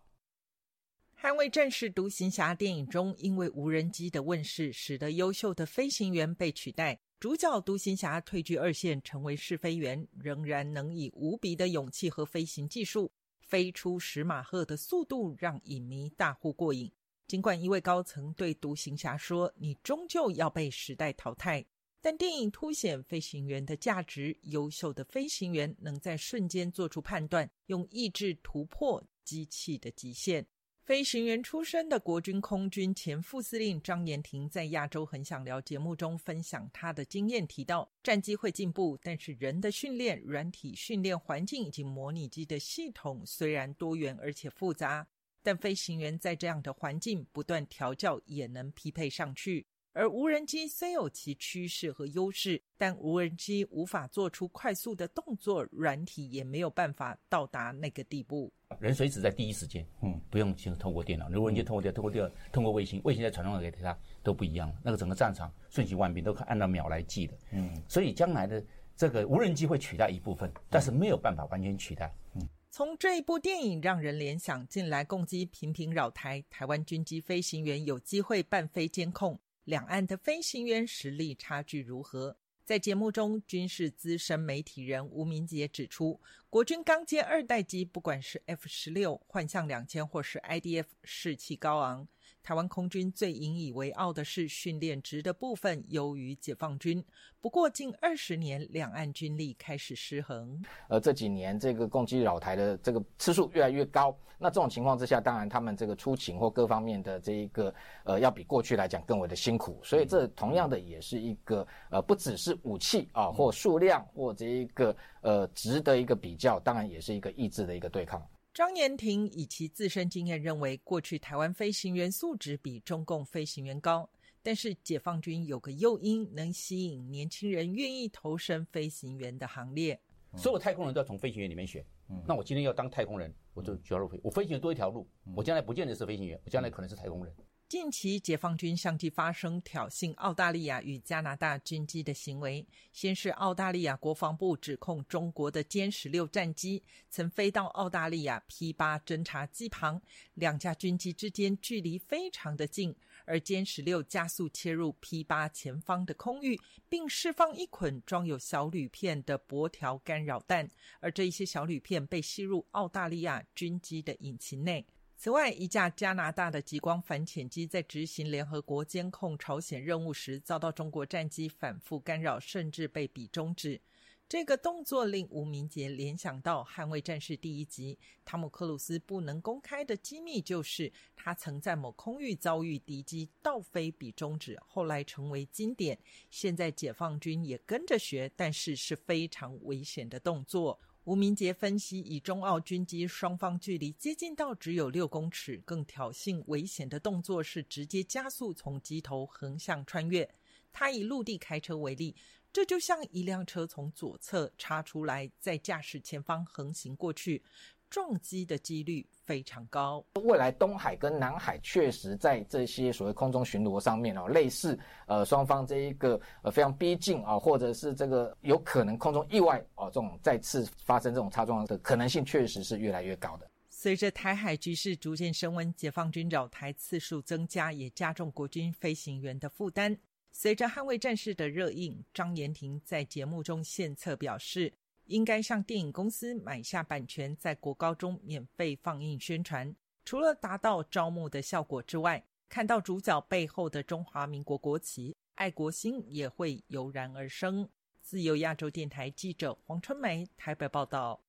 捍卫战士独行侠电影中，因为无人机的问世，使得优秀的飞行员被取代。主角独行侠退居二线，成为试飞员，仍然能以无比的勇气和飞行技术，飞出十马赫的速度，让影迷大呼过瘾。尽管一位高层对独行侠说：“你终究要被时代淘汰。”但电影凸显飞行员的价值，优秀的飞行员能在瞬间做出判断，用意志突破机器的极限。飞行员出身的国军空军前副司令张延廷在《亚洲很想聊》节目中分享他的经验，提到战机会进步，但是人的训练、软体训练环境以及模拟机的系统虽然多元而且复杂，但飞行员在这样的环境不断调教也能匹配上去。而无人机虽有其趋势和优势，但无人机无法做出快速的动作，软体也没有办法到达那个地步。人随时在第一时间，嗯，不用先透過電腦，無人机透過電腦、透過電腦、通过卫星，卫星再传送给他都不一樣。那个整个战场瞬息万变，都可按照秒来计的。嗯，所以将来的这个无人机会取代一部分，但是没有办法完全取代。嗯，从这一部电影让人联想，近来共機頻頻擾台，台湾军机飞行员有机会半飞监控。两岸的飞行员实力差距如何？在节目中，军事资深媒体人吴明杰指出，国军刚接二代机，不管是 F 十六、幻象两千或是 IDF，士气高昂。台湾空军最引以为傲的是训练值的部分优于解放军。不过近二十年，两岸军力开始失衡。而这几年，这个共機擾台的这个次数越来越高。那这种情况之下，当然他们这个出勤或各方面的这一个，呃，要比过去来讲更为的辛苦。所以这同样的也是一个，呃，不只是武器啊，或数量或这一个，呃，值得一个比较，当然也是一个意志的一个对抗。張延廷以其自身经验认为，过去台湾飞行员素质比中共飞行员高，但是解放军有个诱因能吸引年轻人愿意投身飞行员的行列。所有太空人都要从飞行员里面选。嗯，那我今天要当太空人，我就就要入飞。我飞行员多一条路，我将来不见得是飞行员，我将来可能是太空人。近期，解放军相继发生挑衅澳大利亚与加拿大军机的行为。先是澳大利亚国防部指控中国的歼十六战机曾飞到澳大利亚 P 八侦察机旁，两架军机之间距离非常的近，而歼十六加速切入 P 八前方的空域，并释放一捆装有小铝片的薄条干扰弹，而这一些小铝片被吸入澳大利亚军机的引擎内。此外，一架加拿大的极光反潜机在执行联合国监控朝鲜任务时，遭到中国战机反复干扰，甚至被比中指。这个动作令吴明杰联想到《捍卫战士》第一集，汤姆克鲁斯不能公开的机密就是他曾在某空域遭遇敌机倒飞比中指，后来成为经典。现在解放军也跟着学，但是是非常危险的动作。吴明杰分析，以中澳军机双方距离接近到只有六公尺，更挑衅危险的动作是直接加速从机头横向穿越。他以陆地开车为例，这就像一辆车从左侧插出来，在驾驶前方横行过去。撞击的几率非常高。未来东海跟南海确实在这些所谓空中巡逻上面哦，类似呃双方这一个呃非常逼近啊，或者是这个有可能空中意外哦，这种再次发生这种擦撞的可能性确实是越来越高的。随着台海局势逐渐升温，解放军扰台次数增加，也加重国军飞行员的负担。随着捍卫战士的热映，张延廷在节目中献策表示。应该向电影公司买下版权，在国高中免费放映宣传。除了达到招募的效果之外，看到主角背后的中华民国国旗，爱国心也会油然而生。自由亚洲电台记者黄春梅台北报道。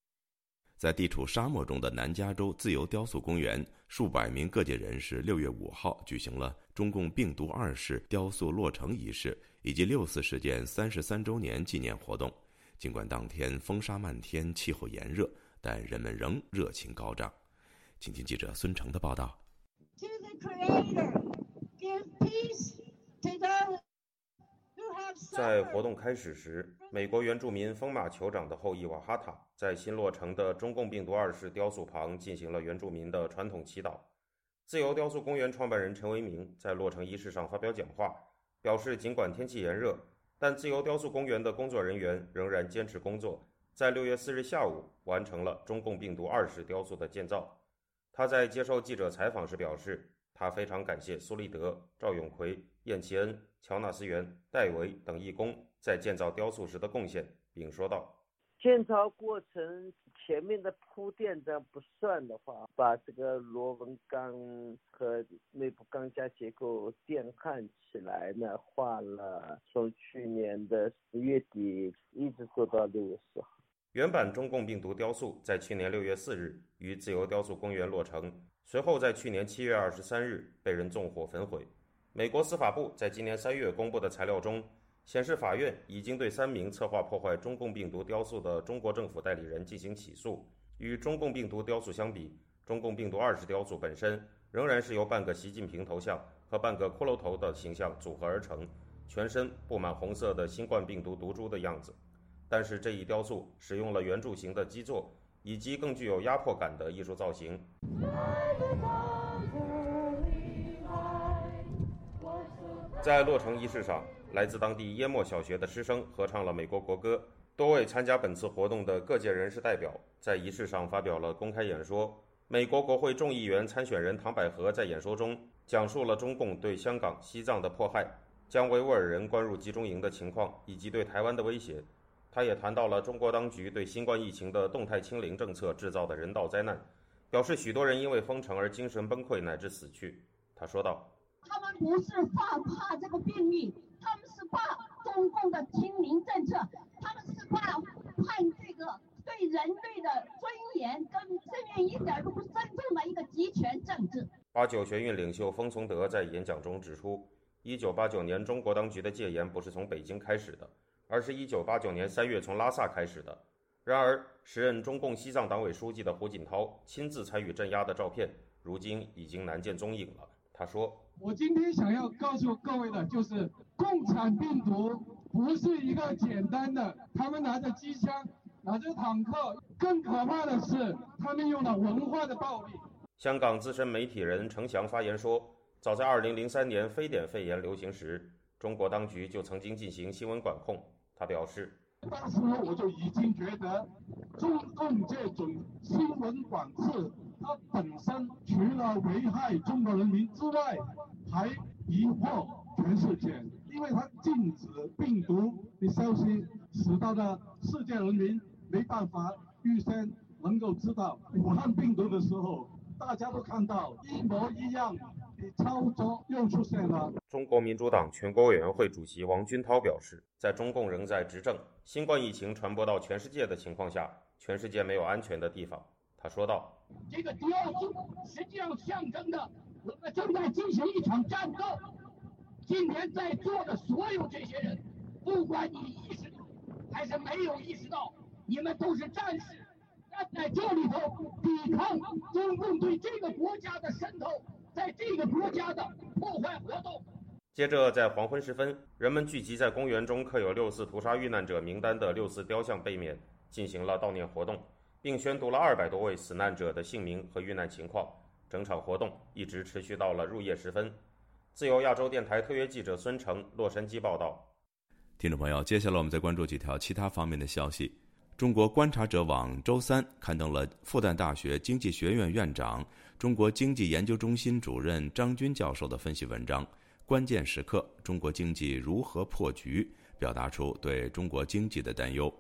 在地处沙漠中的南加州自由雕塑公园，数百名各界人士六月五号举行了中共病毒二世雕塑落成仪式以及六四事件三十三周年纪念活动。尽管当天风沙漫天，气候炎热，但人们仍热情高涨。请听记者孙成的报道。在活动开始时，美国原住民风马酋长的后裔瓦哈塔在新落成的中共病毒二世雕塑旁进行了原住民的传统祈祷。自由雕塑公园创办人陈为明在落成仪式上发表讲话，表示尽管天气炎热。但自由雕塑公园的工作人员仍然坚持工作，在六月四日下午完成了中共病毒二式雕塑的建造。他在接受记者采访时表示，他非常感谢苏立德、赵永奎、燕奇恩、乔纳斯元、戴维等义工在建造雕塑时的贡献，并说道。建造过程前面的铺垫这样不算的话，把这个螺纹钢和内部钢架结构电焊起来呢，花了从去年的十月底一直做到六月四号。原版中共病毒雕塑在去年六月四日于自由雕塑公园落成，随后在去年七月二十三日被人纵火焚毁。美国司法部在今年三月公布的材料中。显示，法院已经对三名策划破坏中共病毒雕塑的中国政府代理人进行起诉。与中共病毒雕塑相比，中共病毒二十雕塑本身仍然是由半个习近平头像和半个骷髅头的形象组合而成，全身布满红色的新冠病毒毒株的样子。但是，这一雕塑使用了圆柱形的基座以及更具有压迫感的艺术造型。在落成仪式上。来自当地耶莫小学的师生合唱了美国国歌。多位参加本次活动的各界人士代表在仪式上发表了公开演说。美国国会众议员参选人唐百合在演说中讲述了中共对香港、西藏的迫害，将维吾尔人关入集中营的情况以及对台湾的威胁。他也谈到了中国当局对新冠疫情的动态清零政策制造的人道灾难，表示许多人因为封城而精神崩溃乃至死去。他说道：“他们不是怕怕这个病例。”的清零政策，他们是怕判这个对人类的尊严跟生命一点都不尊重的一个集权政治。八九学运领袖封从德在演讲中指出，一九八九年中国当局的戒严不是从北京开始的，而是一九八九年三月从拉萨开始的。然而，时任中共西藏党委书记的胡锦涛亲自参与镇压的照片，如今已经难见踪影了。他说：“我今天想要告诉各位的就是。”共产病毒不是一个简单的，他们拿着机枪，拿着坦克，更可怕的是，他们用了文化的暴力。香港资深媒体人程翔发言说：“早在2003年非典肺炎流行时，中国当局就曾经进行新闻管控。他表示：“当时我就已经觉得，中共这种新闻管制，它本身除了危害中国人民之外，还疑惑全世界，因为它禁止病毒的消息，使到的世界人民没办法预先能够知道武汉病毒的时候，大家都看到一模一样的。”操作又出现了。中国民主党全国委员会主席王军涛表示，在中共仍在执政、新冠疫情传播到全世界的情况下，全世界没有安全的地方。他说道：“这个第二次实际上象征着，我们正在进行一场战斗。今天在座的所有这些人，不管你意识到还是没有意识到，你们都是战士，站在这里头抵抗中共对这个国家的渗透。”在这个国家的破坏活动。接着，在黄昏时分，人们聚集在公园中刻有六四屠杀遇难者名单的六四雕像背面，进行了悼念活动，并宣读了二百多位死难者的姓名和遇难情况。整场活动一直持续到了入夜时分。自由亚洲电台特约记者孙成，洛杉矶报道。听众朋友，接下来我们再关注几条其他方面的消息。中国观察者网周三刊登了复旦大学经济学院院长。中国经济研究中心主任张军教授的分析文章《关键时刻：中国经济如何破局》，表达出对中国经济的担忧。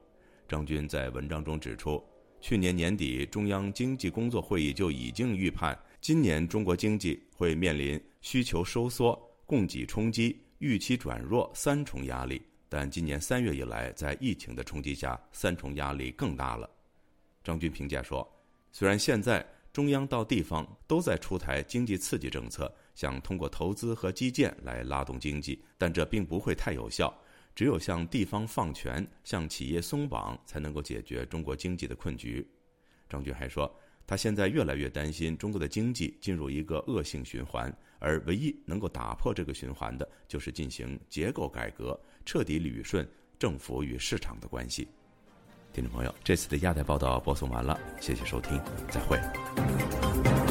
张军在文章中指出，去年年底中央经济工作会议就已经预判，今年中国经济会面临需求收缩、供给冲击、预期转弱三重压力。但今年三月以来，在疫情的冲击下，三重压力更大了。张军评价说：“虽然现在，”中央到地方都在出台经济刺激政策，想通过投资和基建来拉动经济，但这并不会太有效。只有向地方放权、向企业松绑，才能够解决中国经济的困局。张军还说，他现在越来越担心中国的经济进入一个恶性循环，而唯一能够打破这个循环的，就是进行结构改革，彻底捋顺政府与市场的关系。听众朋友，这次的亚太报道播送完了，谢谢收听，再会。